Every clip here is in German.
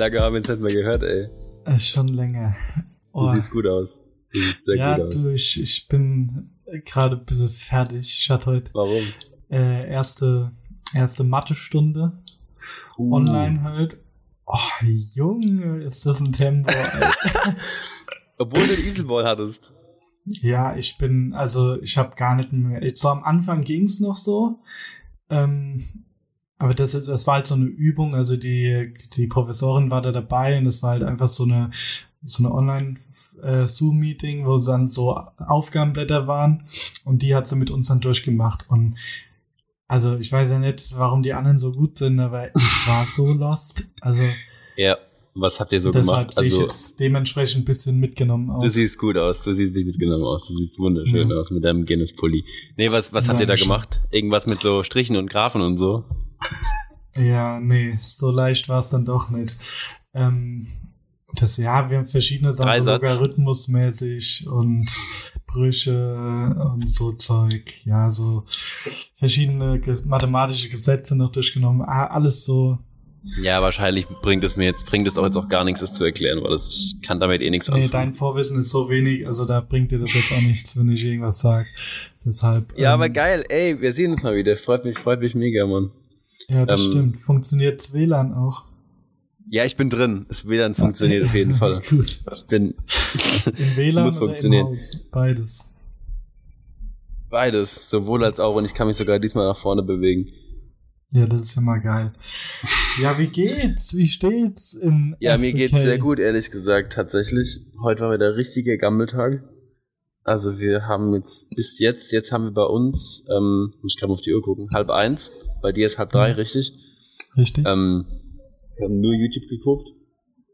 Lange haben wir uns nicht mehr gehört, ey? Äh, schon länger. Du siehst gut aus. Du siehst sehr ja, gut aus. du, ich, ich bin gerade ein bisschen fertig. Ich hatte heute Warum? äh, erste, erste Mathestunde Uh. online halt. Oh, Junge, ist das ein Tempo. Obwohl du den Easelball hattest. ja, ich bin, also ich habe gar nicht mehr. So am Anfang ging's noch so. Ähm, aber das, das war halt so eine Übung, also die, die Professorin war da dabei und es war halt einfach so eine, so eine Online-Zoom-Meeting, wo dann so Aufgabenblätter waren und die hat sie mit uns dann durchgemacht und also ich weiß ja nicht, warum die anderen so gut sind, aber ich war so lost. Also Ja. Was habt ihr so deshalb gemacht? sehe ich Also, jetzt dementsprechend ein bisschen mitgenommen aus. du siehst gut aus. Du siehst nicht mitgenommen aus. Du siehst wunderschön Ja. aus mit deinem Guinness-Pulli. Nee, was, was habt ihr da gemacht? Irgendwas mit so Strichen und Graphen und so? Ja, nee, so leicht war es dann doch nicht. Ähm, das, ja, wir haben verschiedene Sachen, logarithmusmäßig und Brüche und so Zeug. Ja, so verschiedene mathematische Gesetze noch durchgenommen. Alles so. Ja, wahrscheinlich bringt es mir jetzt, bringt es auch jetzt auch gar nichts, das zu erklären, weil das kann damit eh nichts Nee, anfangen. dein Vorwissen ist so wenig, also da bringt dir das jetzt auch nichts, wenn ich irgendwas sage. Deshalb. Ja, ähm, aber geil, ey, wir sehen uns mal wieder. Freut mich, freut mich mega, Mann. Ja, das ähm, stimmt. Funktioniert WLAN auch. Ja, ich bin drin. Es WLAN funktioniert auf jeden Fall. Gut. Ich bin Im WLAN muss funktionieren. im Haus? Beides. beides, sowohl als auch und ich kann mich sogar diesmal nach vorne bewegen. Ja, das ist ja mal geil. Ja, wie geht's? Wie steht's in Ja, mir FK? geht's sehr gut, ehrlich gesagt, tatsächlich. Heute war wieder richtiger Gammeltag. Also wir haben jetzt bis jetzt, jetzt haben wir bei uns, ähm, muss ich gerade mal auf die Uhr gucken, halb eins. Bei dir ist halb drei, Mhm. richtig? Richtig? Ähm, wir haben nur YouTube geguckt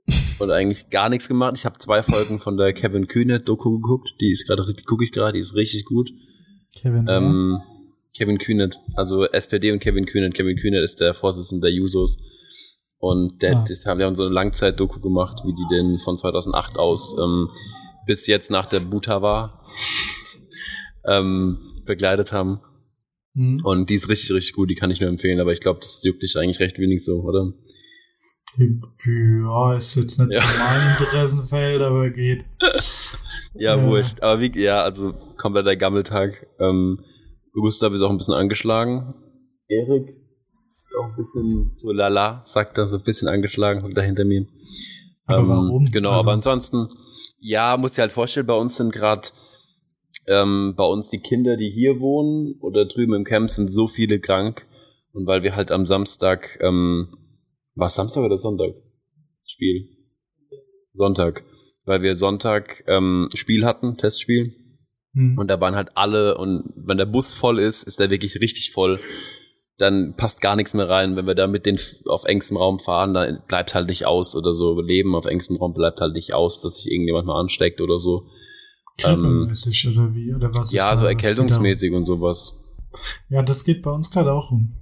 und eigentlich gar nichts gemacht. Ich habe zwei Folgen von der Kevin Kühner Doku geguckt. Die ist gerade, gucke ich gerade, die ist richtig gut. Kevin. Ähm, Kevin Kühnert, also SPD und Kevin Kühnert. Kevin Kühnert ist der Vorsitzende der Jusos. Und der, Ah. das haben, wir haben so eine Langzeit-Doku gemacht, wie die den von 2008 aus ähm, bis jetzt nach der Buta war, ähm, begleitet haben. Hm. Und die ist richtig, richtig gut, die kann ich nur empfehlen, aber ich glaube, das juckt dich eigentlich recht wenig so, oder? Ja, ist jetzt nicht Ja. mein Interessenfeld, aber geht. Ja, Ja. wurscht. Aber wie, ja, also kompletter Gammeltag. Ähm, Gustav ist auch ein bisschen angeschlagen. Erik ist auch ein bisschen so lala, sagt er, so ein bisschen angeschlagen, hockt da hinter mir. Aber warum? Genau, Also- aber ansonsten, ja, muss dir halt vorstellen, bei uns sind gerade ähm, bei uns die Kinder, die hier wohnen oder drüben im Camp, sind so viele krank. Und weil wir halt am Samstag, ähm, war Samstag oder Sonntag? Spiel. Sonntag. Weil wir Sonntag ähm, Spiel hatten, Testspiel. Hm. Und da waren halt alle und wenn der Bus voll ist, ist der wirklich richtig voll. Dann passt gar nichts mehr rein. Wenn wir da mit den auf engstem Raum fahren, dann bleibt halt nicht aus oder so. Leben auf engstem Raum bleibt halt nicht aus, dass sich irgendjemand mal ansteckt oder so. Grippemäßig oder wie? Oder was ist ähm, Ja, so erkältungsmäßig und sowas. Ja, das geht bei uns gerade auch rum.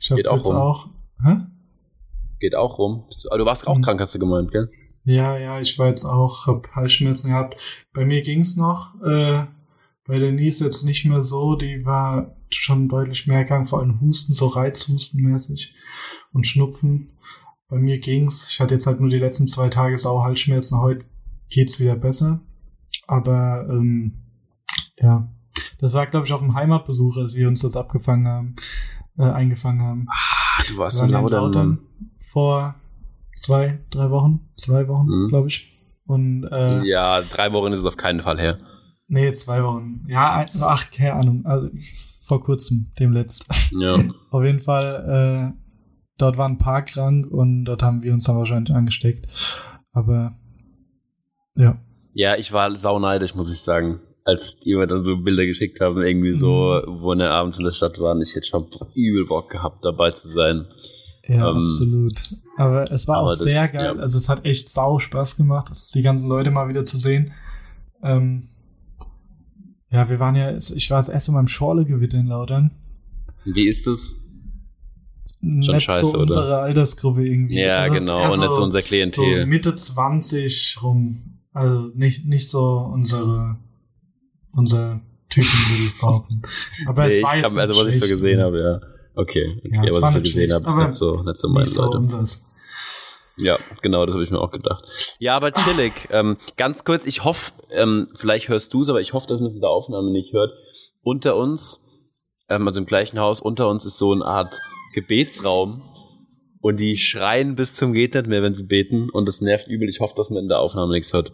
Ich hab's Geht auch jetzt rum. auch. Hä? Geht auch rum. Du, aber du warst auch Hm. krank, hast du gemeint, gell? Ja, ja, ich war jetzt auch, hab Halsschmerzen gehabt. Bei mir ging's noch. Äh, bei der Nies jetzt nicht mehr so. Die war schon deutlich mehr krank, vor allem Husten, so Reizhustenmäßig und Schnupfen. Bei mir ging's. Ich hatte jetzt halt nur die letzten zwei Tage Sauhalsschmerzen. Heute geht's wieder besser. Aber ähm, ja, das war glaube ich auf dem Heimatbesuch, als wir uns das abgefangen haben, äh, eingefangen haben. Ah, du warst in Laudern, vor zwei, drei Wochen, zwei Wochen, Mhm. glaube ich. Und äh, Ja, drei Wochen ist es auf keinen Fall her. nee, zwei Wochen. Ja, ach, keine Ahnung. Also vor kurzem, dem letzten. Ja. Auf jeden Fall, äh, dort waren ein paar krank und dort haben wir uns dann wahrscheinlich angesteckt. Aber ja. Ja, ich war sauneidisch, muss ich sagen. Als die mir dann so Bilder geschickt haben, irgendwie so, Mhm. wo wir abends in der Stadt waren. Ich hätte schon übel Bock gehabt, dabei zu sein. Ja, Ähm, absolut. Aber es war aber auch das- sehr geil. ja. Also es hat echt sau Spaß gemacht, die ganzen Leute mal wieder zu sehen. Ähm, ja, wir waren ja, ich war das erste Mal im Schorle-Gewitter in Laudern. Wie ist es? Nicht scheiße, so oder? unsere Altersgruppe irgendwie. Ja, Also genau. Und nicht so so, unser so Klientel. Mitte 20 rum. Also nicht, nicht so unsere, unser Typen, würde ich behaupten. Aber nee, es ich war jetzt kann, also was ich so gesehen habe, ja. Okay, okay. Ja, aber was ich so gesehen schlecht, habe, ist nicht so, nicht so meine Nicht so Leute. unseres. Ja, genau, das habe ich mir auch gedacht. Ja, aber chillig. Ähm, ganz kurz, ich hoffe, ähm, vielleicht hörst du es, aber ich hoffe, dass man es in der Aufnahme nicht hört. Unter uns, ähm, also im gleichen Haus, unter uns ist so eine Art Gebetsraum. Und die schreien bis zum geht nicht mehr, wenn sie beten. Und das nervt übel. Ich hoffe, dass man in der Aufnahme nichts hört.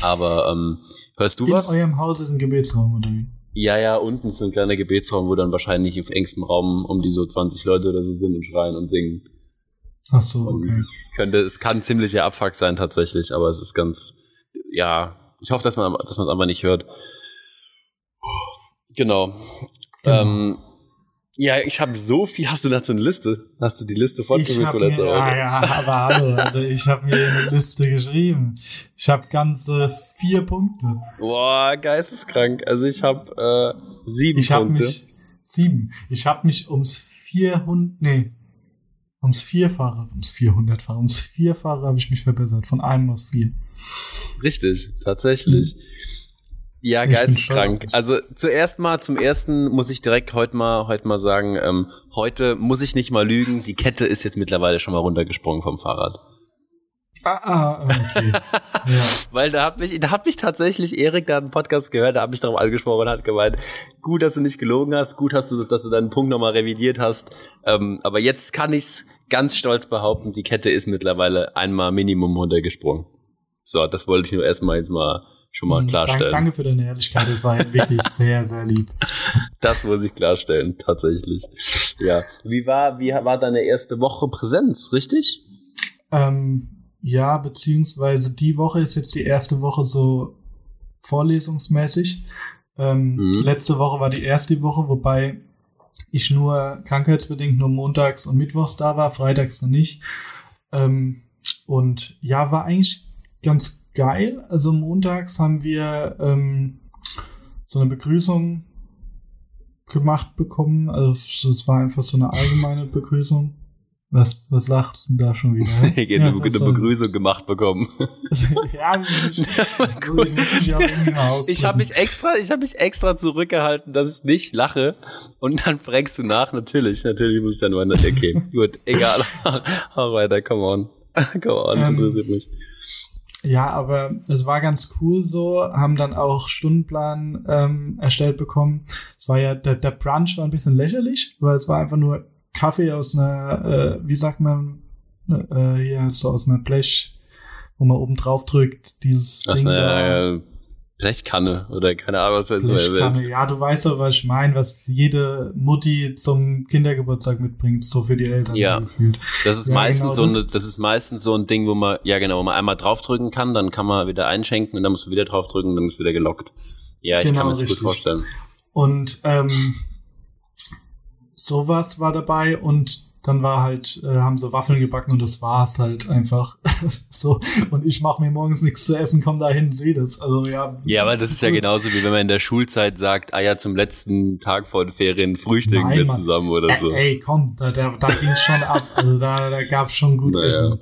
Aber ähm, hörst du In was? eurem Haus ist ein Gebetsraum, oder wie? Ja, ja, unten ist so ein kleiner Gebetsraum, wo dann wahrscheinlich auf engstem Raum um die so 20 Leute oder so sind und schreien und singen. Ach so, Und okay. es könnte, es kann ziemlicher Abfuck sein tatsächlich, aber es ist ganz, ja, ich hoffe, dass man, dass man es einfach nicht hört. Genau. Genau. Ähm, ja, ich habe so viel. Hast du dazu eine Liste? Hast du die Liste fortgeführt mir, Woche? ah, ja, aber hallo, also ich habe mir eine Liste geschrieben. Ich habe ganze vier Punkte. Boah, geisteskrank. Also ich habe äh, sieben Ich habe Punkte. mich sieben. Ich habe mich ums 400, nee, ums Vierfache, ums 400-fache, ums Vierfache habe ich mich verbessert. Von einem aus vier. Richtig, tatsächlich. Ja, geisteskrank. Also zuerst mal, zum ersten muss ich direkt heute mal, heute mal sagen, ähm, heute muss ich nicht mal lügen, die Kette ist jetzt mittlerweile schon mal runtergesprungen vom Fahrrad. Ah, ah okay. ja. Weil da hat mich, da hat mich tatsächlich Erik, da hat einen Podcast gehört, da hat mich darauf angesprochen und hat gemeint, gut, dass du nicht gelogen hast, gut, hast du, dass du deinen Punkt nochmal revidiert hast. Ähm, aber jetzt kann ich's ganz stolz behaupten, die Kette ist mittlerweile einmal Minimum runtergesprungen. So, das wollte ich nur erstmal jetzt mal schon mal Dank, klarstellen. danke für deine Ehrlichkeit. Das war wirklich sehr, sehr lieb. Das muss ich klarstellen, tatsächlich. Ja. Wie war, wie war deine erste Woche Präsenz, richtig? Ähm, ja, beziehungsweise die Woche ist jetzt die erste Woche so vorlesungsmäßig. Ähm, Mhm. Letzte Woche war die erste Woche, wobei ich nur krankheitsbedingt nur montags und mittwochs da war, freitags dann nicht. Ähm, und ja, war eigentlich ganz geil. Also montags haben wir ähm, so eine Begrüßung gemacht bekommen. Also es war einfach so eine allgemeine Begrüßung. Was, was lachst du denn da schon wieder? Ich Ja, eine, Begrüßung gemacht bekommen. ja, ich, muss mich auch irgendwie mal. Ich habe mich extra, ich habe mich extra zurückgehalten, dass ich nicht lache. Und dann fragst du nach, natürlich, natürlich muss ich dann weiter. Okay, gut, egal. Hau weiter, come on. Come on, das Ähm, interessiert mich. Ja, aber es war ganz cool so, haben dann auch Stundenplan ähm, erstellt bekommen. Es war ja, der, der Brunch war ein bisschen lächerlich, weil es war einfach nur Kaffee aus einer, äh, wie sagt man, äh, hier, so aus einer Blech, wo man oben drauf drückt, dieses Aus Ding da. einer äh, Blechkanne oder keine Ahnung, was mal Blechkanne. willst. Ja, du weißt doch, was ich meine, was jede Mutti zum Kindergeburtstag mitbringt, so für die Eltern Ja. so gefühlt. Das ist Ja, meistens genau, so das- eine, das ist meistens so ein Ding, wo man, ja genau, wo man einmal draufdrücken kann, dann kann man wieder einschenken und dann muss man wieder draufdrücken dann ist wieder gelockt. Ja, ich Genau, kann mir das gut richtig. vorstellen. Und ähm, sowas war dabei und dann war halt, äh, haben sie Waffeln gebacken und das war's halt einfach so. Und ich mache mir morgens nichts zu essen, komm da hin, seh das. Also ja. Ja, aber das ist ja genauso wie wenn man in der Schulzeit sagt, ah ja, zum letzten Tag vor den Ferien frühstücken Nein, wir Mann. zusammen oder so. Ey, komm, da, da, da ging's schon ab. Also da, da gab's schon gut Naja. Essen.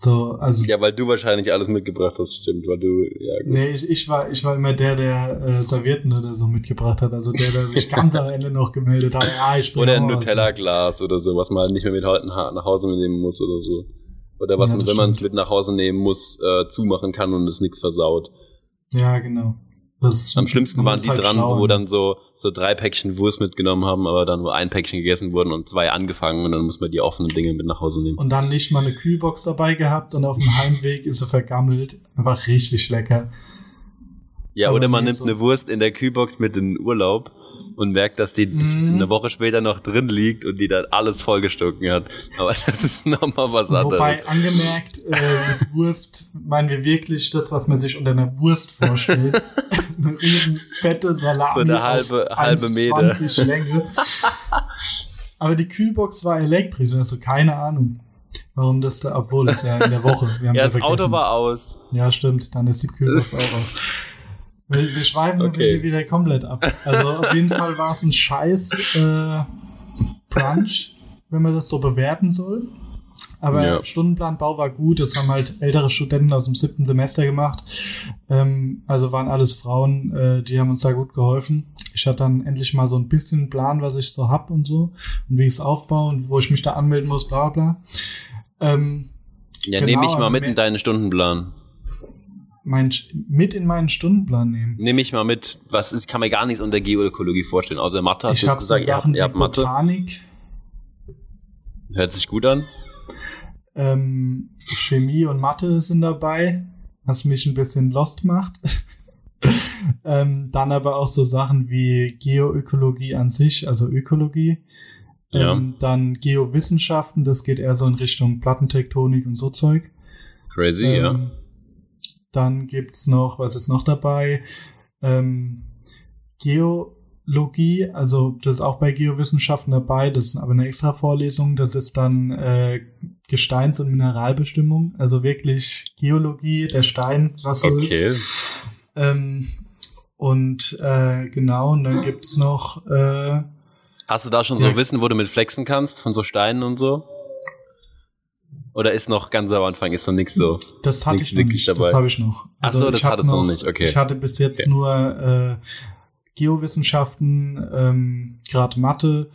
So, also Ja, weil du wahrscheinlich alles mitgebracht hast, stimmt, weil du, ja gut. Nee, ich, ich, war, ich war immer der, der äh, Servietten oder so mitgebracht hat. Also der, der sich ganz am Ende noch gemeldet hat. Ja, ich Oder ein Nutella-Glas oder so, was man halt nicht mehr mit nach nach Hause nehmen muss oder so. Oder was Ja, man, wenn man es mit nach Hause nehmen muss, äh, zumachen kann und es nichts versaut. Ja, genau. Das, Am schlimmsten waren die halt dran, schlau wo dann so, so drei Päckchen Wurst mitgenommen haben, aber dann nur ein Päckchen gegessen wurden und zwei angefangen und dann muss man die offenen Dinge mit nach Hause nehmen. Und dann nicht mal eine Kühlbox dabei gehabt und auf dem Heimweg ist sie vergammelt. Einfach richtig lecker. Ja, aber oder man nimmt so- eine Wurst in der Kühlbox mit in den Urlaub und merkt, dass die Mhm. eine Woche später noch drin liegt und die dann alles vollgestocken hat. Aber das ist nochmal was anderes. Wobei angemerkt, äh, mit Wurst meinen wir wirklich das, was man sich unter einer Wurst vorstellt. eine riesen fette Salami So eine halbe- halbe Meter. 1,20 Länge. Aber die Kühlbox war elektrisch, also keine Ahnung. Warum das da, obwohl es ja in der Woche, wir haben ja, ja das vergessen. Auto war aus. Ja, stimmt, dann ist die Kühlbox auch aus. Wir, wir schweifen Okay. wieder komplett ab. Also auf jeden Fall war es ein scheiß äh, Brunch, wenn man das so bewerten soll. Aber Ja. Stundenplanbau war gut, das haben halt ältere Studenten aus dem siebten Semester gemacht. Ähm, also waren alles Frauen, äh, die haben uns da gut geholfen. ich hatte dann endlich mal so ein bisschen Plan, was ich so hab und so und wie ich es aufbaue und wo ich mich da anmelden muss, bla bla. Ähm, ja, genau, nehme ich mal mit in deinen Stundenplan. Mein, mit in meinen Stundenplan nehmen. Nehme ich mal mit. Was ist, kann mir gar nichts unter Geoökologie vorstellen, außer Mathe. Hast ich habe gesagt, so Sachen ihr habt, ihr habt Botanik. Hört sich gut an. Ähm, Chemie und Mathe sind dabei, was mich ein bisschen lost macht. ähm, dann aber auch so Sachen wie Geoökologie an sich, also Ökologie. Ja. Ähm, dann Geowissenschaften, das geht eher so in Richtung Plattentektonik und so Zeug. Crazy, ähm, ja. Dann gibt's noch, was ist noch dabei? Ähm, Geologie, also das ist auch bei Geowissenschaften dabei, das ist aber eine extra Vorlesung, das ist dann äh, Gesteins- und Mineralbestimmung, also wirklich Geologie, der Stein, was okay. ist. Ähm, und äh, genau, und dann gibt's noch. Äh, Hast du da schon ja. so Wissen, wo du mit flexen kannst, von so Steinen und so? Oder ist noch ganz am Anfang, ist noch nichts so? Das hatte ich noch nicht, dabei. das habe ich noch. Also Ach so, das hattest du noch nicht, okay. Ich hatte bis jetzt okay. nur äh, Geowissenschaften, ähm, gerade Mathe,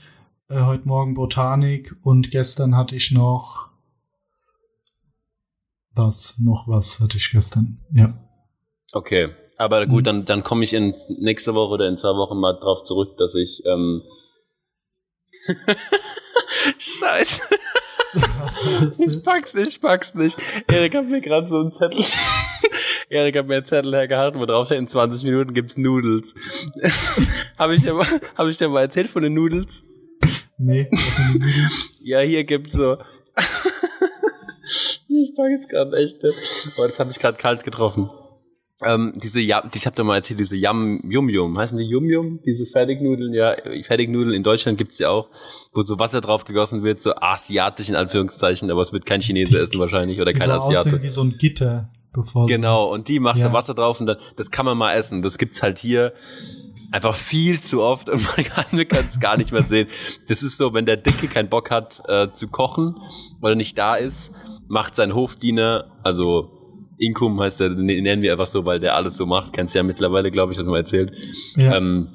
äh, heute Morgen Botanik und gestern hatte ich noch was, noch was hatte ich gestern, ja. Okay, aber gut, mhm. dann, dann komme ich in nächste Woche oder in zwei Wochen mal drauf zurück, dass ich. Ähm Scheiße. Ich pack's nicht, ich pack's nicht. Erik hat mir gerade so einen Zettel. Erik hat mir einen Zettel hergehalten, wo drauf steht, in 20 Minuten gibt's Noodles. Habe ich, dir mal, hab ich dir mal erzählt von den Noodles? Nee, was sind? Ja, hier gibt's so. ich pack jetzt gerade echt. Oh, das habe ich gerade kalt getroffen. Ähm, diese ja ich habe da mal erzählt, diese Yum Yum Yum, heißen die Yum Yum? Diese Fertignudeln, ja, Fertignudeln in Deutschland gibt's ja auch, wo so Wasser drauf gegossen wird, so asiatisch in Anführungszeichen, aber es wird kein Chinese essen wahrscheinlich oder kein Asiate. wie so ein Gitter, bevor Genau, und die machst ja. du Wasser drauf und dann, das kann man mal essen. Das gibt's halt hier einfach viel zu oft und man kann, kann es gar nicht mehr sehen. Das ist so, wenn der Dicke keinen Bock hat äh, zu kochen oder nicht da ist, macht sein Hofdiener, also Inkum heißt der, nennen wir einfach so, weil der alles so macht. Kennst du ja mittlerweile, glaube ich, hat mal erzählt. Ja. Ähm,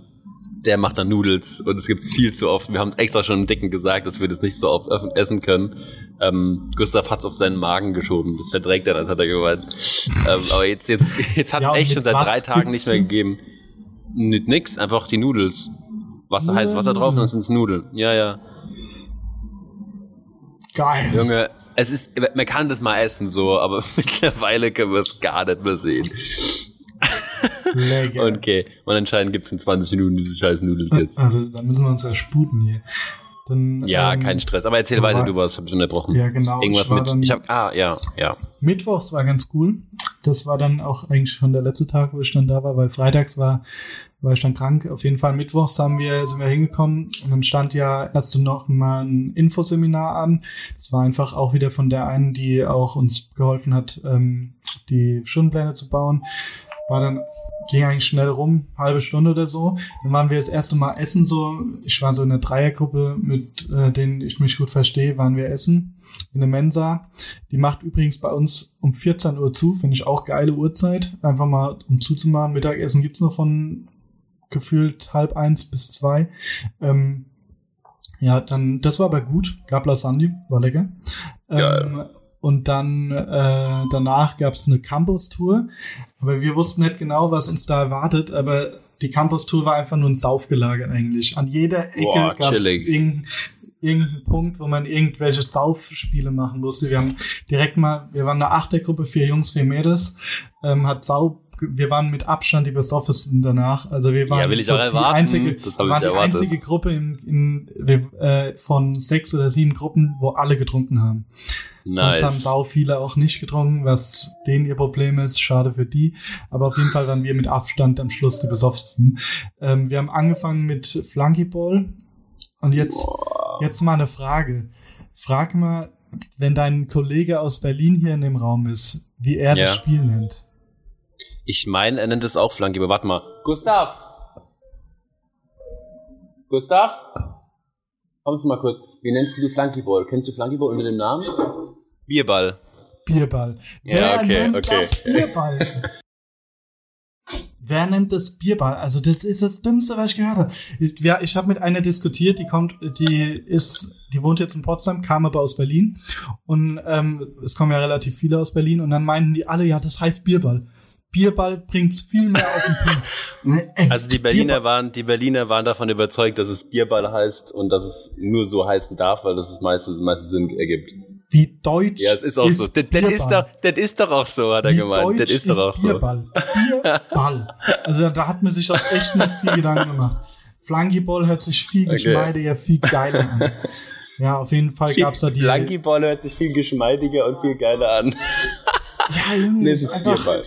der macht dann Noodles und es gibt viel zu oft. Wir haben extra schon im Dicken gesagt, dass wir das nicht so oft essen können. Ähm, Gustav hat's auf seinen Magen geschoben. Das verträgt er dann, hat er gemeint. ähm, aber jetzt, jetzt, jetzt hat es ja, echt schon seit drei Tagen nicht mehr gegeben. Mit nix, einfach die Noodles. Wasser, heißes Wasser drauf und dann sind's Nudeln. Ja, ja. Geil. Junge, es ist, man kann das mal essen so, aber mittlerweile können wir es gar nicht mehr sehen. Lecker. Okay, und anscheinend gibt's in 20 Minuten diese scheiß Nudels jetzt. Also, dann müssen wir uns ja sputen hier. Dann, ja, ähm, kein Stress. Aber erzähl weiter, du warst, hab ich unterbrochen. Ja, genau. Irgendwas mit. Dann, ich hab, ah, ja, ja. Mittwochs war ganz cool. Das war dann auch eigentlich schon der letzte Tag, wo ich dann da war, weil freitags war war ich dann krank. Auf jeden Fall mittwochs haben wir, sind wir hingekommen und dann stand ja erst noch mal ein Infoseminar an. Das war einfach auch wieder von der einen, die auch uns geholfen hat, ähm, die Stundenpläne zu bauen. War dann ging eigentlich schnell rum, halbe Stunde oder so. Dann waren wir das erste Mal essen so. Ich war so in einer Dreiergruppe, mit äh, denen ich mich gut verstehe, waren wir essen in der Mensa. Die macht übrigens bei uns um 14 Uhr zu, finde ich auch geile Uhrzeit. Einfach mal um zuzumachen. Mittagessen gibt's noch von gefühlt halb eins bis zwei. Ähm, ja, dann, das war aber gut. Gab Lasagne, war lecker. Ähm, und dann äh, danach gab es eine Campus-Tour. Aber wir wussten nicht genau, was uns da erwartet. Aber die Campus-Tour war einfach nur ein Saufgelage eigentlich. An jeder Ecke gab es irgendeinen irgendein Punkt, wo man irgendwelche Saufspiele machen musste. Wir haben direkt mal, wir waren eine Achtergruppe, vier Jungs, vier Mädels, ähm, hat Sau wir waren mit Abstand die Besoffesten danach. Also wir waren ja, so die einzige, waren die einzige Gruppe in, in, äh, von sechs oder sieben Gruppen, wo alle getrunken haben. Nice. Sonst haben sau viele auch nicht getrunken, was denen ihr Problem ist. Schade für die. Aber auf jeden Fall waren wir mit Abstand am Schluss die besofftesten. Ähm, wir haben angefangen mit Flunkyball. Und jetzt, jetzt mal eine Frage. Frag mal, wenn dein Kollege aus Berlin hier in dem Raum ist, wie er ja. das Spiel nennt. Ich meine, er nennt es auch Flanke, aber warte mal. Gustav! Gustav? Kommst du mal kurz. Wie nennst du Flankyball? Kennst du Flankyball unter dem Namen? Bierball. Bierball. Ja, Wer okay, okay. Bierball? Wer nennt das Bierball? Also das ist das Dümmste, was ich gehört habe. Ja, ich habe mit einer diskutiert, die kommt, die ist, die wohnt jetzt in Potsdam, kam aber aus Berlin und ähm, es kommen ja relativ viele aus Berlin und dann meinten die alle, ja, das heißt Bierball. Bierball bringt's viel mehr auf den Punkt. Also die Berliner Bierball. waren, die Berliner waren davon überzeugt, dass es Bierball heißt und dass es nur so heißen darf, weil das das meiste, meiste Sinn ergibt. Wie deutsch Ja, es ist auch ist so. Das, das, ist doch, das ist doch auch so, hat er Wie gemeint. Das ist, ist doch auch Bierball. so. Bierball. Also da hat man sich doch echt nicht viel Gedanken gemacht. Flankyball hört sich viel okay. geschmeidiger, viel geiler an. Ja, auf jeden Fall gab's da die. Flankyball hört sich viel geschmeidiger und viel geiler an. Ja, Junge, nee, ist einfach, Bierball.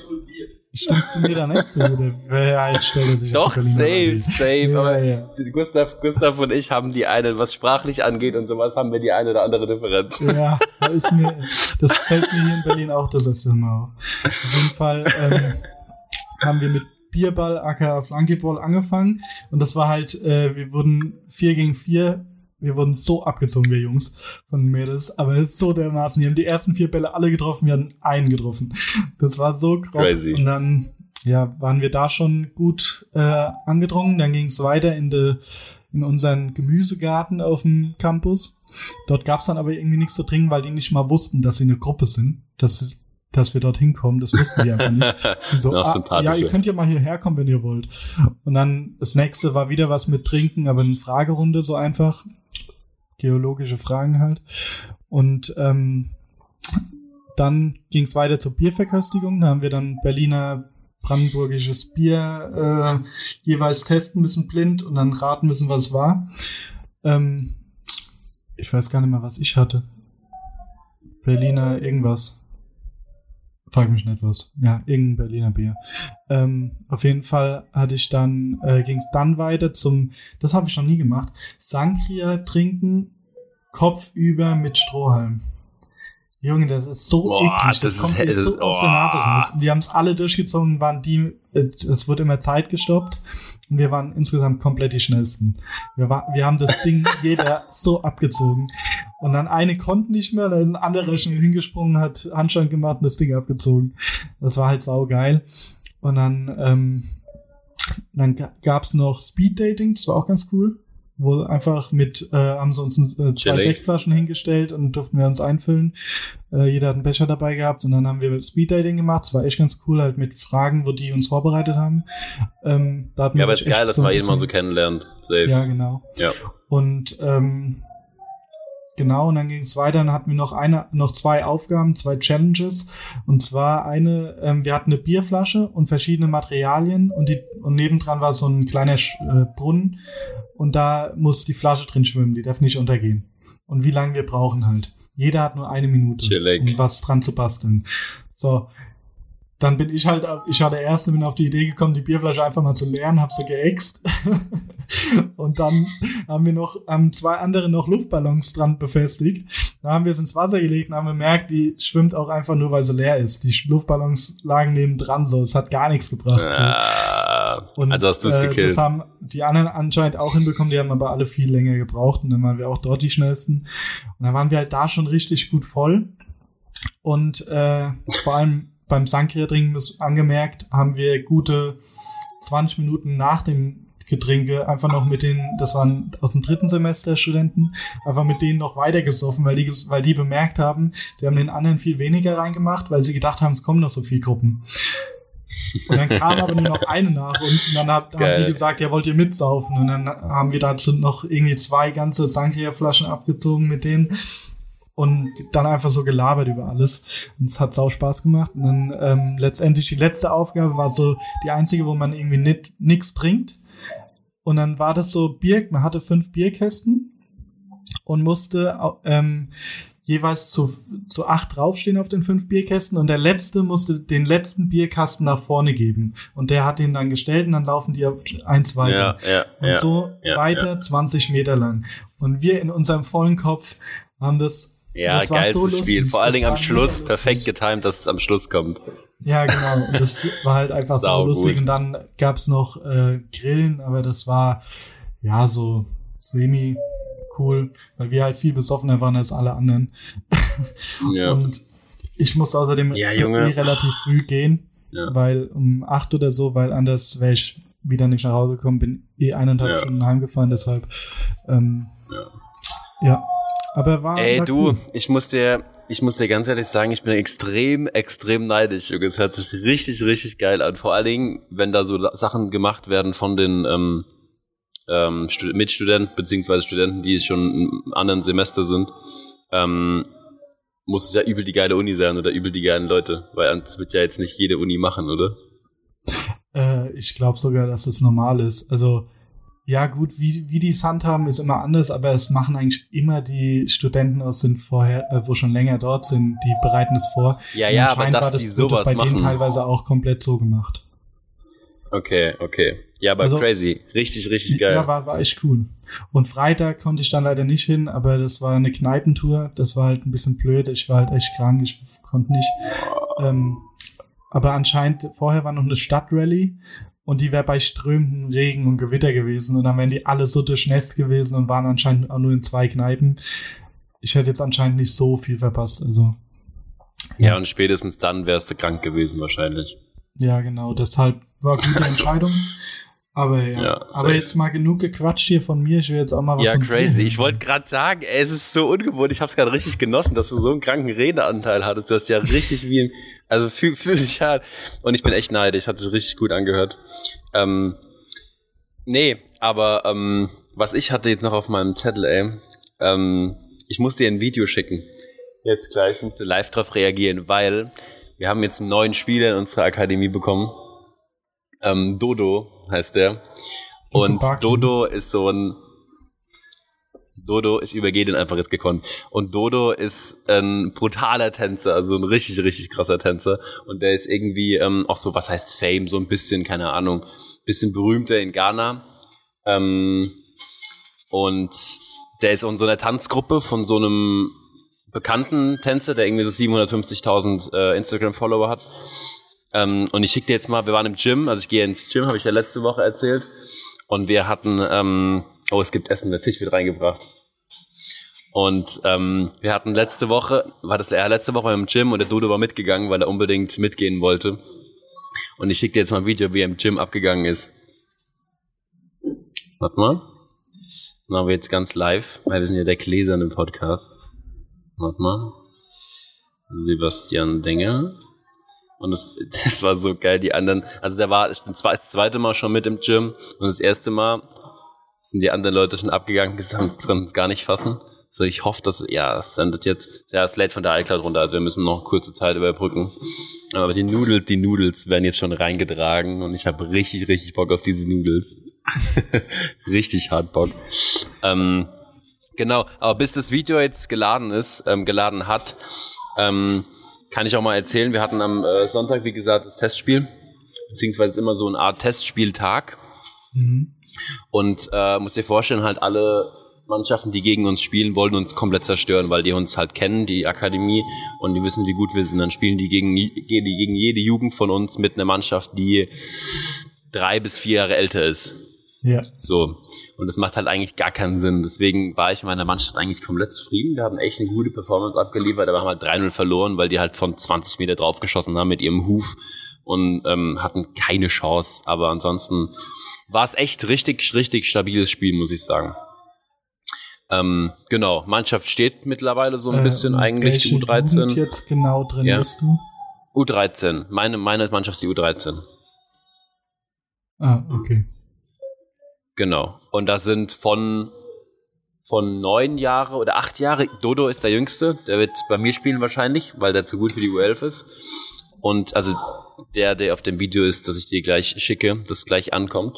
Stimmst du mir da nicht zu? Jetzt stellt sich Doch, safe, safe. Ja, aber ja. Gustav, Gustav und ich haben die eine, was sprachlich angeht und sowas, haben wir die eine oder andere Differenz. Ja, da ist mir, das fällt mir hier in Berlin auch das öfter mal auf. Auf jeden Fall ähm, haben wir mit Bierball, aka Flankeball angefangen und das war halt, äh, wir wurden vier gegen vier wir wurden so abgezogen, wir Jungs von Mädels, aber so dermaßen. Die haben die ersten vier Bälle alle getroffen, wir hatten einen getroffen. Das war so grob. Crazy. Und dann, ja, waren wir da schon gut äh, angedrungen. Dann ging es weiter in, de, in unseren Gemüsegarten auf dem Campus. Dort gab es dann aber irgendwie nichts zu trinken, weil die nicht mal wussten, dass sie eine Gruppe sind. Dass, dass wir dort hinkommen, das wussten die einfach nicht. So, ah, ja, ihr könnt ja mal hierher kommen, wenn ihr wollt. Und dann das nächste war wieder was mit Trinken, aber eine Fragerunde so einfach geologische Fragen halt. Und ähm, dann ging es weiter zur Bierverköstigung. Da haben wir dann Berliner brandenburgisches Bier äh, jeweils testen müssen blind und dann raten müssen, was es war. Ähm, ich weiß gar nicht mehr, was ich hatte. Berliner irgendwas. Frag mich nicht was. Ja, irgendein Berliner Bier. Ähm, auf jeden Fall hatte ich dann, äh, ging es dann weiter zum, das habe ich noch nie gemacht, Sankria trinken, kopfüber mit Strohhalm. Junge, das ist so Boah, eklig. Das, das kommt ist, so oh. aus der Nase raus. Und wir haben es alle durchgezogen, waren die, äh, es wurde immer Zeit gestoppt und wir waren insgesamt komplett die schnellsten. Wir, war, wir haben das Ding jeder so abgezogen. Und dann eine konnte nicht mehr, dann ist ein anderer schnell hingesprungen, hat Handstand gemacht und das Ding abgezogen. Das war halt saugeil. Und dann, ähm, dann gab's noch Speed Dating, das war auch ganz cool wo einfach mit, äh, haben sie uns äh, zwei Chillig. Sektflaschen hingestellt und durften wir uns einfüllen. Äh, jeder hat einen Becher dabei gehabt und dann haben wir Speeddating gemacht. Das war echt ganz cool, halt mit Fragen, wo die uns vorbereitet haben. Ähm, da hat ja, aber es ist geil, dass man mal so kennenlernt. Safe. Ja, genau. Ja. Und ähm, Genau, und dann ging es weiter, dann hatten wir noch eine, noch zwei Aufgaben, zwei Challenges. Und zwar eine, ähm, wir hatten eine Bierflasche und verschiedene Materialien und die, und nebendran war so ein kleiner äh, Brunnen und da muss die Flasche drin schwimmen, die darf nicht untergehen. Und wie lange wir brauchen halt. Jeder hat nur eine Minute, Chillig. um was dran zu basteln. So, dann bin ich halt, ich war der Erste, bin auf die Idee gekommen, die Bierflasche einfach mal zu leeren, hab sie geäxt. und dann haben wir noch, haben zwei andere noch Luftballons dran befestigt. Da haben wir es ins Wasser gelegt und haben gemerkt, die schwimmt auch einfach nur, weil sie leer ist. Die Luftballons lagen neben dran so, es hat gar nichts gebracht. So. Ah, und, also hast du es äh, gekillt. Das haben die anderen anscheinend auch hinbekommen, die haben aber alle viel länger gebraucht und dann waren wir auch dort die schnellsten. Und dann waren wir halt da schon richtig gut voll. Und äh, vor allem beim Sankria-Trinken angemerkt, haben wir gute 20 Minuten nach dem Getränke einfach noch mit den, das waren aus dem dritten Semester Studenten, einfach mit denen noch weiter gesoffen, weil die, weil die bemerkt haben, sie haben den anderen viel weniger reingemacht, weil sie gedacht haben, es kommen noch so viele Gruppen. Und dann kam aber nur noch eine nach uns und dann hat, haben die gesagt, ja, wollt ihr mitsaufen? Und dann haben wir dazu noch irgendwie zwei ganze Sankria-Flaschen abgezogen mit denen und dann einfach so gelabert über alles. Und es hat sau Spaß gemacht. Und dann ähm, letztendlich die letzte Aufgabe war so die einzige, wo man irgendwie nit, nix trinkt. Und dann war das so Bier, man hatte fünf Bierkästen und musste ähm, jeweils zu, zu acht draufstehen auf den fünf Bierkästen und der letzte musste den letzten Bierkasten nach vorne geben. Und der hat ihn dann gestellt und dann laufen die eins weiter. Ja, ja, und ja, so weiter, 20 Meter lang. Und wir in unserem vollen Kopf haben das ja, geilstes so Spiel. Vor allen Dingen am Schluss, perfekt getimt, dass es am Schluss kommt. Ja, genau. Und das war halt einfach so lustig. Und dann gab's noch äh, Grillen, aber das war ja so semi cool, weil wir halt viel besoffener waren als alle anderen. Ja. Und ich musste außerdem ja, Junge. relativ früh gehen. ja. weil um acht oder so, weil anders wäre ich wieder nicht nach Hause gekommen, bin eh eineinhalb ja. Stunden heimgefahren, deshalb ähm, ja. ja. Aber war. Ey, du, ich muss dir, ich muss dir ganz ehrlich sagen, ich bin extrem, extrem neidisch, Junge. Es hört sich richtig, richtig geil an. Vor allen Dingen, wenn da so Sachen gemacht werden von den ähm, ähm, Mitstudenten, beziehungsweise Studenten, die schon im anderen Semester sind, ähm, muss es ja übel die geile Uni sein oder übel die geilen Leute, weil das wird ja jetzt nicht jede Uni machen, oder? Äh, ich glaube sogar, dass das normal ist. Also, ja, gut, wie, wie die es handhaben, ist immer anders, aber es machen eigentlich immer die Studenten aus den vorher, äh, wo schon länger dort sind, die bereiten es vor. Ja, ja, aber dass das, die sowas das bei machen. denen teilweise auch komplett so gemacht. Okay, okay. Ja, aber also, crazy. Richtig, richtig geil. Ja, war, war echt cool. Und Freitag konnte ich dann leider nicht hin, aber das war eine Kneipentour. Das war halt ein bisschen blöd. Ich war halt echt krank. Ich konnte nicht. Ähm, aber anscheinend, vorher war noch eine Stadtrallye und die wäre bei strömendem Regen und Gewitter gewesen und dann wären die alle so durchnässt gewesen und waren anscheinend auch nur in zwei Kneipen. Ich hätte jetzt anscheinend nicht so viel verpasst, also. Ja, ja und spätestens dann wärst du krank gewesen wahrscheinlich. Ja, genau, deshalb war gute also, Entscheidung. Aber ja, ja aber jetzt mal genug gequatscht hier von mir. Ich will jetzt auch mal was Ja, crazy. Ich wollte gerade sagen, ey, es ist so ungewohnt. Ich habe es gerade richtig genossen, dass du so einen kranken Redeanteil hattest. Du hast ja richtig wie ein, also fühl, fühl dich hart. Und ich bin echt neidisch. Hat sich richtig gut angehört. Ähm, nee, aber ähm, was ich hatte jetzt noch auf meinem Zettel, ey, ähm, ich muss dir ein Video schicken. Jetzt gleich, ich musste live drauf reagieren, weil wir haben jetzt einen neuen Spieler in unserer Akademie bekommen. Ähm, Dodo heißt der. Und Dodo ist so ein Dodo, ich übergehe den einfach jetzt gekonnt. Und Dodo ist ein brutaler Tänzer, also ein richtig, richtig krasser Tänzer. Und der ist irgendwie ähm, auch so, was heißt Fame, so ein bisschen, keine Ahnung, bisschen berühmter in Ghana. Ähm, und der ist in so einer Tanzgruppe von so einem bekannten Tänzer, der irgendwie so 750.000 äh, Instagram-Follower hat. Ähm, und ich schicke dir jetzt mal, wir waren im Gym, also ich gehe ins Gym, habe ich ja letzte Woche erzählt. Und wir hatten, ähm, oh, es gibt Essen, der Tisch wird reingebracht. Und ähm, wir hatten letzte Woche, war das ja letzte Woche im Gym und der Dodo war mitgegangen, weil er unbedingt mitgehen wollte. Und ich schicke dir jetzt mal ein Video, wie er im Gym abgegangen ist. Warte mal. Das machen wir jetzt ganz live, weil wir sind ja der Gläserne Podcast. Warte mal. Sebastian Denger. Und das, das war so geil, die anderen, also der war das zweite Mal schon mit im Gym und das erste Mal sind die anderen Leute schon abgegangen, die konnten es gar nicht fassen. So, ich hoffe, dass, ja, es sendet jetzt, ja, es lädt von der iCloud runter, also wir müssen noch kurze Zeit überbrücken. Aber die Nudels, die Nudels werden jetzt schon reingetragen und ich habe richtig, richtig Bock auf diese Nudels. richtig hart Bock. Ähm, genau, aber bis das Video jetzt geladen ist, ähm, geladen hat, ähm, kann ich auch mal erzählen. Wir hatten am äh, Sonntag, wie gesagt, das Testspiel, beziehungsweise immer so eine Art Testspieltag. Mhm. Und äh, muss dir vorstellen, halt alle Mannschaften, die gegen uns spielen, wollen uns komplett zerstören, weil die uns halt kennen, die Akademie, und die wissen, wie gut wir sind. Dann spielen die gegen, die gegen jede Jugend von uns mit einer Mannschaft, die drei bis vier Jahre älter ist. Ja. So. Und das macht halt eigentlich gar keinen Sinn. Deswegen war ich in meiner Mannschaft eigentlich komplett zufrieden. Wir haben echt eine gute Performance abgeliefert, aber haben halt 3-0 verloren, weil die halt von 20 Meter draufgeschossen haben mit ihrem Huf und ähm, hatten keine Chance. Aber ansonsten war es echt richtig, richtig stabiles Spiel, muss ich sagen. Ähm, genau, Mannschaft steht mittlerweile so ein äh, bisschen eigentlich U13. Jugend jetzt genau drin ja. bist du? U13. Meine, meine Mannschaft ist die U13. Ah, okay. Genau. Und das sind von, von neun Jahre oder acht Jahre. Dodo ist der Jüngste. Der wird bei mir spielen wahrscheinlich, weil der zu gut für die U11 ist. Und also der, der auf dem Video ist, dass ich dir gleich schicke, das gleich ankommt.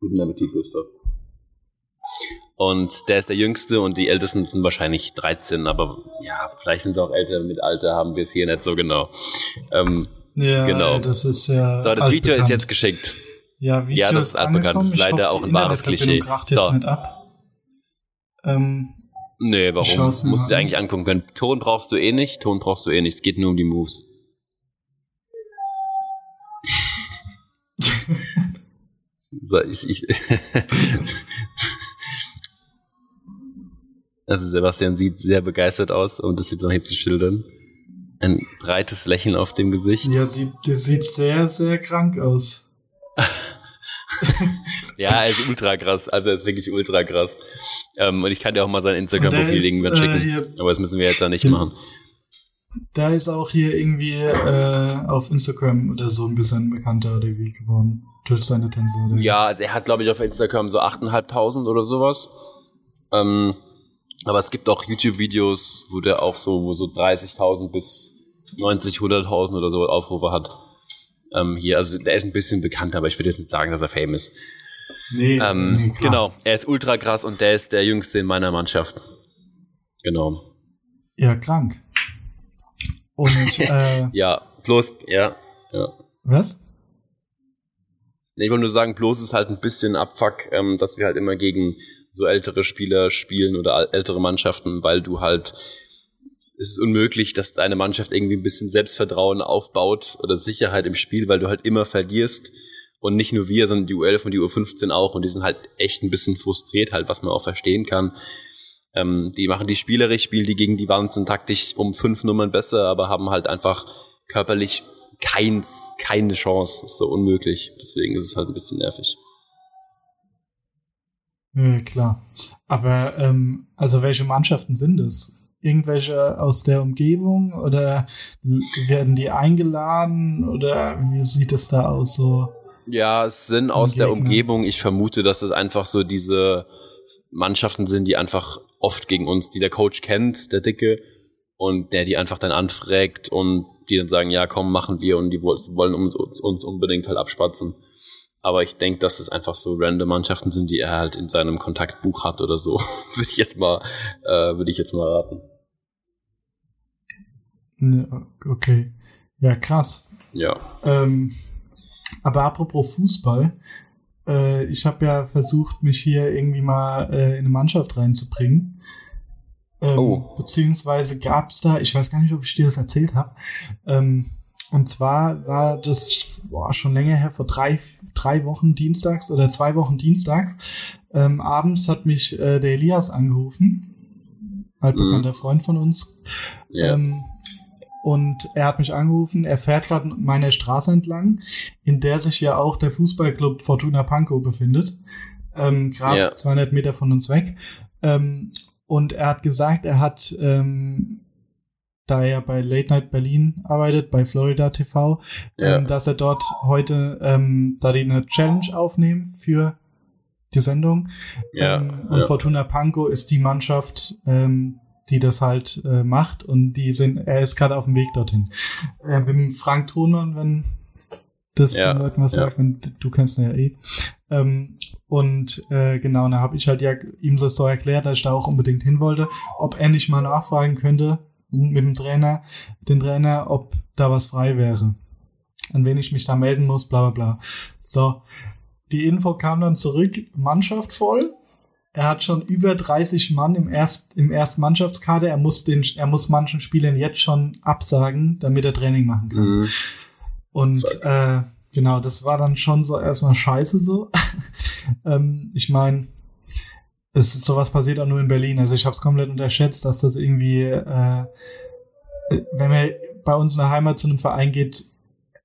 Guten Appetit, Gustav. Und der ist der Jüngste und die Ältesten sind wahrscheinlich 13, aber ja, vielleicht sind sie auch älter. Mit Alter haben wir es hier nicht so genau. Ähm, ja, genau. das ist ja. So, das Video ist jetzt geschickt. Ja, Video ja das ist altbekannt. Das ist leider auch ein wahres Klischee. So. Nicht ab. Ähm, nee, warum? Musst du dir eigentlich angucken können. Ton brauchst du eh nicht. Ton brauchst du eh nicht. Es geht nur um die Moves. so, ich, ich also Sebastian sieht sehr begeistert aus, um das jetzt noch hier zu schildern. ein breites Lächeln auf dem Gesicht. Ja, sie, das sieht sehr, sehr krank aus. ja, er ist ultra krass. Also er ist wirklich ultra krass. Ähm, und ich kann dir auch mal sein Instagram-Profil irgendwann schicken. Äh, aber das müssen wir jetzt da nicht machen. Da ist auch hier irgendwie äh, auf Instagram oder so ein bisschen bekannter oder wie geworden. Durch seine Tänze. Ja, also er hat, glaube ich, auf Instagram so 8.500 oder sowas. Ähm, aber es gibt auch YouTube-Videos, wo der auch so, wo so 30.000 bis 90, 100.000 oder so Aufrufe hat. Ähm, hier, also der ist ein bisschen bekannter, aber ich würde jetzt nicht sagen, dass er fame ist. Nee, ähm, nee genau, er ist ultra krass und der ist der jüngste in meiner Mannschaft. Genau. Ja, krank. Und äh, ja, bloß, ja, ja. Was? Nee, ich wollte nur sagen, bloß ist halt ein bisschen Abfuck, ähm, dass wir halt immer gegen so ältere Spieler spielen oder ältere Mannschaften, weil du halt es ist unmöglich, dass deine Mannschaft irgendwie ein bisschen Selbstvertrauen aufbaut oder Sicherheit im Spiel, weil du halt immer verlierst. Und nicht nur wir, sondern die U11 und die U15 auch. Und die sind halt echt ein bisschen frustriert halt, was man auch verstehen kann. Ähm, die machen die spielerisch, spielen die gegen die Wand, sind taktisch um fünf Nummern besser, aber haben halt einfach körperlich keins, keine Chance. Ist so unmöglich. Deswegen ist es halt ein bisschen nervig. Ja, klar. Aber ähm, also welche Mannschaften sind es? Irgendwelche aus der Umgebung oder werden die eingeladen oder wie sieht es da aus so? Ja, es sind aus Gegner? der Umgebung. Ich vermute, dass es einfach so diese Mannschaften sind, die einfach oft gegen uns, die der Coach kennt, der Dicke, und der die einfach dann anfragt und die dann sagen, ja, komm, machen wir und die wollen uns, uns unbedingt halt abspatzen. Aber ich denke, dass es einfach so random Mannschaften sind, die er halt in seinem Kontaktbuch hat oder so. würde ich jetzt mal, äh, würde ich jetzt mal raten. Okay. Ja, krass. Ja. Ähm, aber apropos Fußball, äh, ich habe ja versucht, mich hier irgendwie mal äh, in eine Mannschaft reinzubringen. Ähm, oh. Beziehungsweise gab es da, ich weiß gar nicht, ob ich dir das erzählt habe, ähm, und zwar war das boah, schon länger her, vor drei, drei Wochen dienstags oder zwei Wochen dienstags. Ähm, abends hat mich äh, der Elias angerufen, altbekannter mhm. Freund von uns. Ja. Ähm, und er hat mich angerufen, er fährt gerade meine Straße entlang, in der sich ja auch der Fußballclub Fortuna Pankow befindet. Ähm, gerade ja. 200 Meter von uns weg. Ähm, und er hat gesagt, er hat ähm, da er bei Late Night Berlin arbeitet, bei Florida TV, ja. ähm, dass er dort heute, ähm, da die eine Challenge aufnehmen für die Sendung. Ja, ähm, und ja. Fortuna Panko ist die Mannschaft, ähm, die das halt äh, macht und die sind, er ist gerade auf dem Weg dorthin. Äh, mit dem Frank Thonmann, wenn das ja, den Leuten was ja. sagt, wenn, du kennst ihn ja eh. Ähm, und äh, genau, da habe ich halt ja ihm das so erklärt, dass ich da auch unbedingt hin wollte, ob er nicht mal nachfragen könnte, mit dem Trainer, den Trainer, ob da was frei wäre. An wen ich mich da melden muss, bla bla bla. So, die Info kam dann zurück, Mannschaft voll. Er hat schon über 30 Mann im, Erst, im ersten Mannschaftskader. Er muss, den, er muss manchen Spielern jetzt schon absagen, damit er Training machen kann. Mhm. Und äh, genau, das war dann schon so erstmal scheiße so. ähm, ich meine, es sowas passiert auch nur in Berlin. Also ich habe es komplett unterschätzt, dass das irgendwie, äh, wenn man bei uns in der Heimat zu einem Verein geht,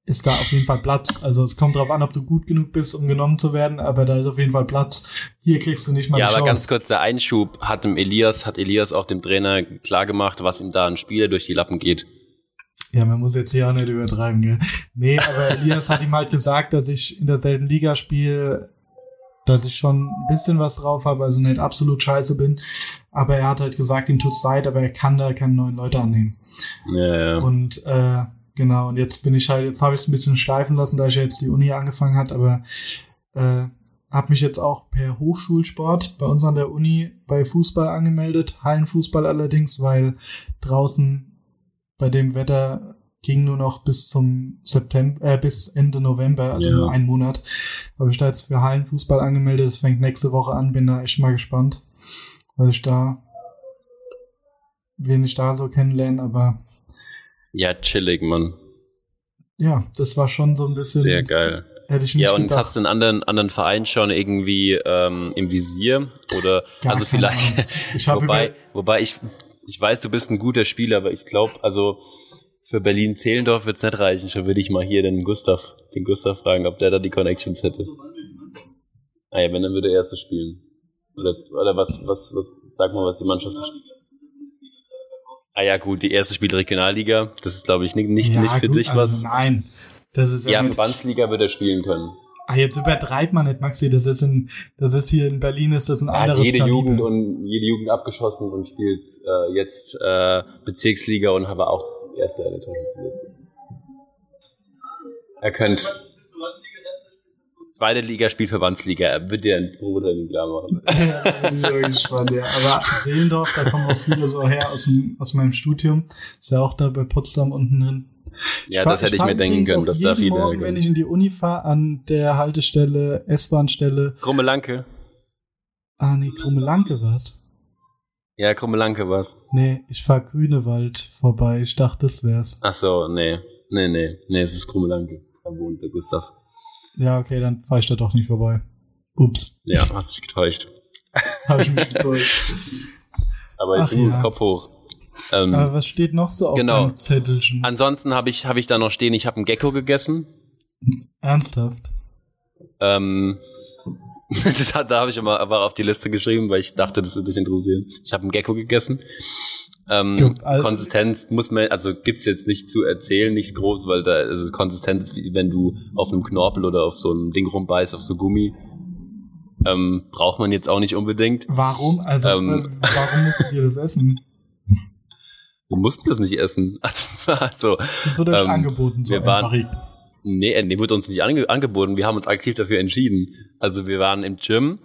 ist da auf jeden Fall Platz. Also es kommt darauf an, ob du gut genug bist, um genommen zu werden, aber da ist auf jeden Fall Platz. Hier kriegst du nicht mal Ja, aber Chance. ganz kurz der Einschub hat dem Elias, hat Elias auch dem Trainer klar gemacht, was ihm da ein Spieler durch die Lappen geht. Ja, man muss jetzt hier auch nicht übertreiben, gell? Nee, aber Elias hat ihm halt gesagt, dass ich in derselben Liga spiele, dass ich schon ein bisschen was drauf habe, also nicht absolut scheiße bin. Aber er hat halt gesagt, ihm tut's leid, aber er kann da keine neuen Leute annehmen. Ja, ja. Und äh, genau, und jetzt bin ich halt, jetzt habe ich es ein bisschen schleifen lassen, da ich ja jetzt die Uni angefangen hat, aber äh, habe mich jetzt auch per Hochschulsport bei uns an der Uni bei Fußball angemeldet, Hallenfußball allerdings, weil draußen bei dem Wetter ging nur noch bis zum September, äh, bis Ende November, also ja. nur einen Monat. Habe ich da jetzt für Hallenfußball angemeldet. Das fängt nächste Woche an. Bin da echt mal gespannt, weil ich da wen ich da so kennenlernen, aber ja, chillig, Mann. Ja, das war schon so ein bisschen. Sehr geil. Hätte ich nicht ja, und gedacht. hast du einen anderen, anderen Verein schon irgendwie ähm, im Visier? Oder Gar also vielleicht. Ich wobei, wobei ich, ich weiß, du bist ein guter Spieler, aber ich glaube, also Für Berlin-Zehlendorf wird's nicht reichen. Schon würde ich mal hier den Gustav, den Gustav fragen, ob der da die Connections hätte. Ah ja, wenn, dann würde er erste spielen. Oder, oder was, was, was, sag mal, was die Mannschaft. Ah ja, gut, die erste spielt Regionalliga. Das ist, glaube ich, nicht, nicht, Ja, nicht für gut, dich also was. Nein. Das ist ja, Ja, Verbandsliga wird er spielen können. ah, jetzt übertreibt man nicht, Maxi. Das ist in, das ist hier in Berlin ist das ein hat anderes jede Kaliber. Jugend und jede Jugend abgeschossen und spielt äh, jetzt äh, Bezirksliga und habe auch erste eine Torschützenliste. Er könnte zweite Liga spielt Verbandsliga. Er wird dir ein Probetraining klar machen. Ja, bin ich bin gespannt, ja. Aber Seelendorf, da kommen auch viele so her aus, dem, aus meinem Studium. Ist ja auch da bei Potsdam unten drin. Ja, fahr- das hätte ich fahr mir denken können, dass da jeden viele Morgen, wenn ich in die Uni fahre, an der Haltestelle, S-Bahn-Stelle, Krummelanke. ah nee, Krummelanke war's. Ja, Krummelanke war's. Nee, ich fahr Grünewald vorbei. Ich dachte, das wär's. Ach so, nee. Nee, nee. Nee, es ist Krummelanke. Da wohnt der Gustav. Ja, okay, dann fahr ich da doch nicht vorbei. Ups, Ja, hast dich getäuscht. habe ich mich getäuscht. Aber Ach du, ja. Kopf hoch. Ähm, Aber was steht noch so auf Genau. deinem Zettelchen? ansonsten habe ich, hab ich da noch stehen, ich habe einen Gecko gegessen. Ernsthaft? Ähm, das hat, da habe ich immer aber auf die Liste geschrieben, weil ich dachte, das würde dich interessieren. Ich habe einen Gecko gegessen. Ähm, Ja, al- Konsistenz muss man, also gibt's jetzt nicht zu erzählen, nicht groß, weil da also Konsistenz, wie wenn du auf einem Knorpel oder auf so einem Ding rumbeißt, auf so Gummi, ähm, braucht man jetzt auch nicht unbedingt. Warum? Also, Ähm. äh, warum musstet ihr das essen? Wir mussten das nicht essen. Also, also Das wurde euch Ähm, angeboten, so wir waren- einfach. Nee, äh, nee, wurde uns nicht ange angeboten. Wir haben uns aktiv dafür entschieden. Also wir waren im Gym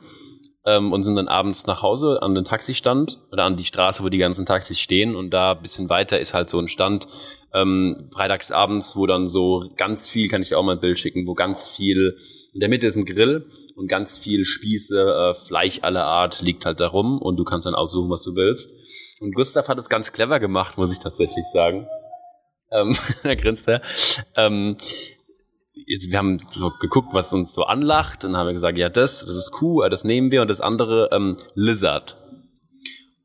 ähm, und sind dann abends nach Hause an den Taxistand oder an die Straße, wo die ganzen Taxis stehen. Und da bisschen weiter ist halt so ein Stand, ähm, freitags abends, wo dann so ganz viel, kann ich auch mal ein Bild schicken, wo ganz viel, in der Mitte ist ein Grill und ganz viel Spieße, äh, Fleisch aller Art liegt halt da rum und du kannst dann aussuchen, was du willst. Und Gustav hat es ganz clever gemacht, muss ich tatsächlich sagen. Ähm, da grinst er. Ähm, wir haben so geguckt, was uns so anlacht, und haben gesagt, ja, das, das ist Kuh, äh, das nehmen wir, und das andere ähm, Lizard.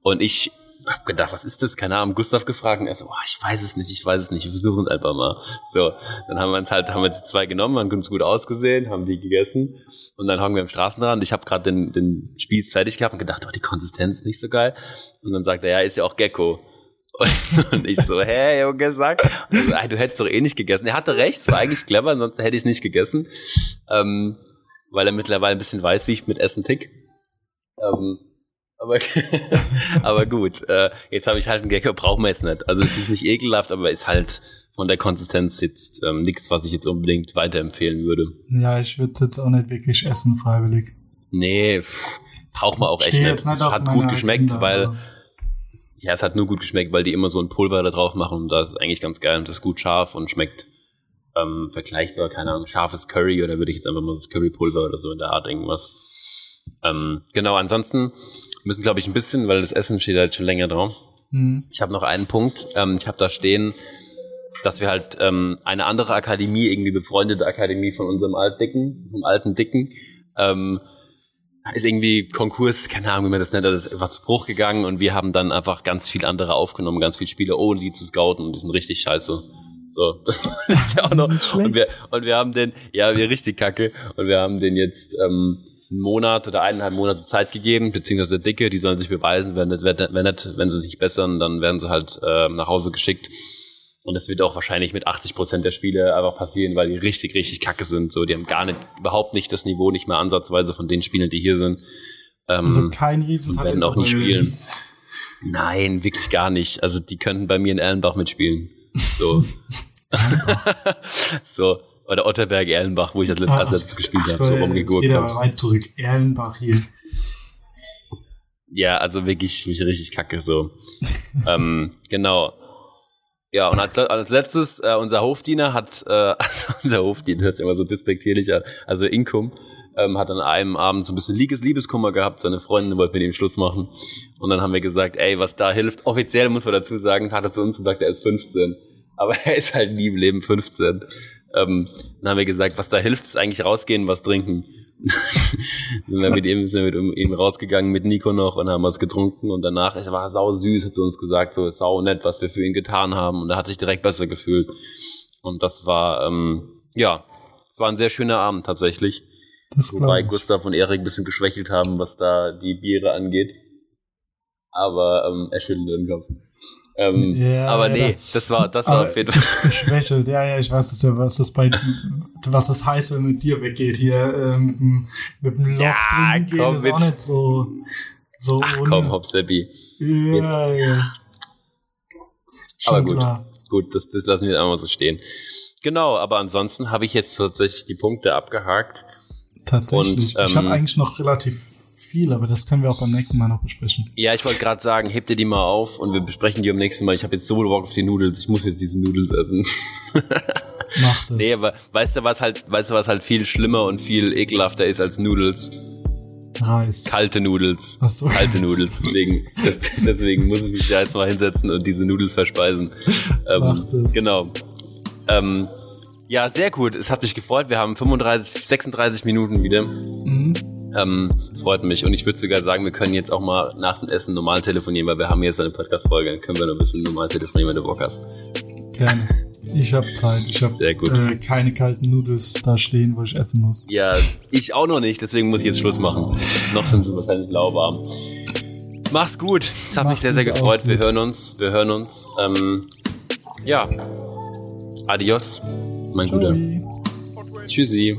Und ich hab gedacht, was ist das? Keine Ahnung, Gustav gefragt, und er so, oh, ich weiß es nicht, ich weiß es nicht, wir versuchen es einfach mal. So, dann haben wir uns halt, haben wir jetzt zwei genommen, haben uns gut ausgesehen, haben die gegessen, und dann hängen wir am Straßenrand. Ich habe gerade den, den Spieß fertig gehabt und gedacht, oh, die Konsistenz ist nicht so geil. Und dann sagt er, ja, ist ja auch Gecko. Und, und ich so, hä, Junge, sag. Und so, "Ey, du hättest doch eh nicht gegessen. Er hatte recht, es war eigentlich clever, ansonsten hätte ich es nicht gegessen. Ähm, weil er mittlerweile ein bisschen weiß, wie ich mit Essen tick. Ähm, aber, aber gut, äh, jetzt habe ich halt einen Gecko, brauchen wir jetzt nicht. Also es ist nicht ekelhaft, aber ist halt von der Konsistenz jetzt ähm, nichts, was ich jetzt unbedingt weiterempfehlen würde. Ja, ich würde jetzt auch nicht wirklich essen, freiwillig. Nee, pff, braucht man auch echt nicht. Es hat gut geschmeckt, Agenda, weil also. Ja, es hat nur gut geschmeckt, weil die immer so ein Pulver da drauf machen und das ist eigentlich ganz geil und das ist gut scharf und schmeckt ähm, vergleichbar, keine Ahnung, scharfes Curry oder würde ich jetzt einfach mal das Currypulver oder so in der Art irgendwas. Ähm, genau, ansonsten müssen glaube ich ein bisschen, weil das Essen steht halt schon länger drauf. Hm. Ich habe noch einen Punkt. Ähm, ich habe da stehen, dass wir halt ähm, eine andere Akademie, irgendwie befreundete Akademie von unserem Altdicken, vom alten Dicken, ähm, ist irgendwie Konkurs, keine Ahnung, wie man das nennt, das ist einfach zu Bruch gegangen und wir haben dann einfach ganz viel andere aufgenommen, ganz viele Spiele, ohne die zu scouten und die sind richtig scheiße. So, das ist ja auch noch. Und wir, und wir haben den, ja, wir richtig kacke, und wir haben den jetzt ähm, einen Monat oder eineinhalb Monate Zeit gegeben, beziehungsweise der Dicke, die sollen sich beweisen, wenn nicht, wenn nicht, wenn, nicht, wenn sie sich bessern, dann werden sie halt äh, nach Hause geschickt. Und das wird auch wahrscheinlich mit 80 Prozent der Spiele einfach passieren, weil die richtig, richtig kacke sind. So, die haben gar nicht, überhaupt nicht das Niveau, nicht mehr ansatzweise von den Spielern, die hier sind. Ähm, Also kein Riesentalent. werden auch nicht spielen. Nein, wirklich gar nicht. Also die könnten bei mir in Erlenbach mitspielen. So. so. Oder Otterberg, Erlenbach, wo ich das letzte, als letztes gespielt habe, so rumgegurkt geht aber habe. weit zurück. Erlenbach hier. Ja, also wirklich, wirklich richtig kacke, so. ähm, genau. Ja, und als, als letztes, äh, unser Hofdiener hat, äh, also unser Hofdiener hört sich immer so despektierlich also Inkum, ähm, hat an einem Abend so ein bisschen Liebes Liebeskummer gehabt, seine Freundin wollte mit ihm Schluss machen. Und dann haben wir gesagt, ey, was da hilft, offiziell muss man dazu sagen, hat er zu uns gesagt, er ist 15. Aber er ist halt nie im Leben 15. Ähm, dann haben wir gesagt, was da hilft, ist eigentlich rausgehen, was trinken. Sind wir mit ihm, sind wir mit ihm rausgegangen mit Nico noch und haben was getrunken und danach, es war sau süß, hat sie uns gesagt, so sau nett, was wir für ihn getan haben und er hat sich direkt besser gefühlt. Und das war, ähm, ja, es war ein sehr schöner Abend tatsächlich. Das Wobei Gustav und Erik ein bisschen geschwächelt haben, was da die Biere angeht. Aber ähm, er schüttelt den Kopf. Ähm, ja, aber ja, nee, das war, das war auf jeden Fall. Geschwächelt, ja, ja, ich weiß es ja, was das bei, was das heißt, wenn mit dir weggeht hier, ähm, mit dem Loch ja, drin gehen, komm, ist auch nicht so, so Ach ohne. komm, Hopseppi. Ja, Jetzt. ja. Schon aber gut, klar. gut, das, das lassen wir einmal so stehen. Genau, aber ansonsten habe ich jetzt tatsächlich die Punkte abgehakt. Tatsächlich. Und, ähm, ich habe eigentlich noch relativ viel, aber das können wir auch beim nächsten Mal noch besprechen. Ja, ich wollte gerade sagen, hebt ihr die mal auf und wir besprechen die beim nächsten Mal. Ich habe jetzt so Bock auf die Nudels, ich muss jetzt diese Nudels essen. Mach das. Nee, aber weißt du, was halt, weißt du, was halt viel schlimmer und viel ekelhafter ist als Nudels? Reis. Kalte Nudels. Ach so. Kalte Nudels. Deswegen, das, deswegen muss ich mich da jetzt mal hinsetzen und diese Nudels verspeisen. Ähm, Mach das. Genau. Ähm, ja, sehr gut. Es hat mich gefreut. Wir haben 35, 36 Minuten wieder. Mhm. Ähm, freut mich. Und ich würde sogar sagen, wir können jetzt auch mal nach dem Essen normal telefonieren, weil wir haben jetzt eine Podcast-Folge. Dann können wir noch ein bisschen normal telefonieren, wenn du Bock hast. Gerne. Ich habe Zeit. Ich habe äh, keine kalten Nudels da stehen, wo ich essen muss. Ja, ich auch noch nicht. Deswegen muss ich jetzt Schluss machen. noch sind sie wahrscheinlich lauwarm. Mach's gut. Es hat Mach mich sehr, sehr gefreut. Wir hören uns. Wir hören uns. Ähm, ja. Adios, mein Ciao. Guter. Tschüssi.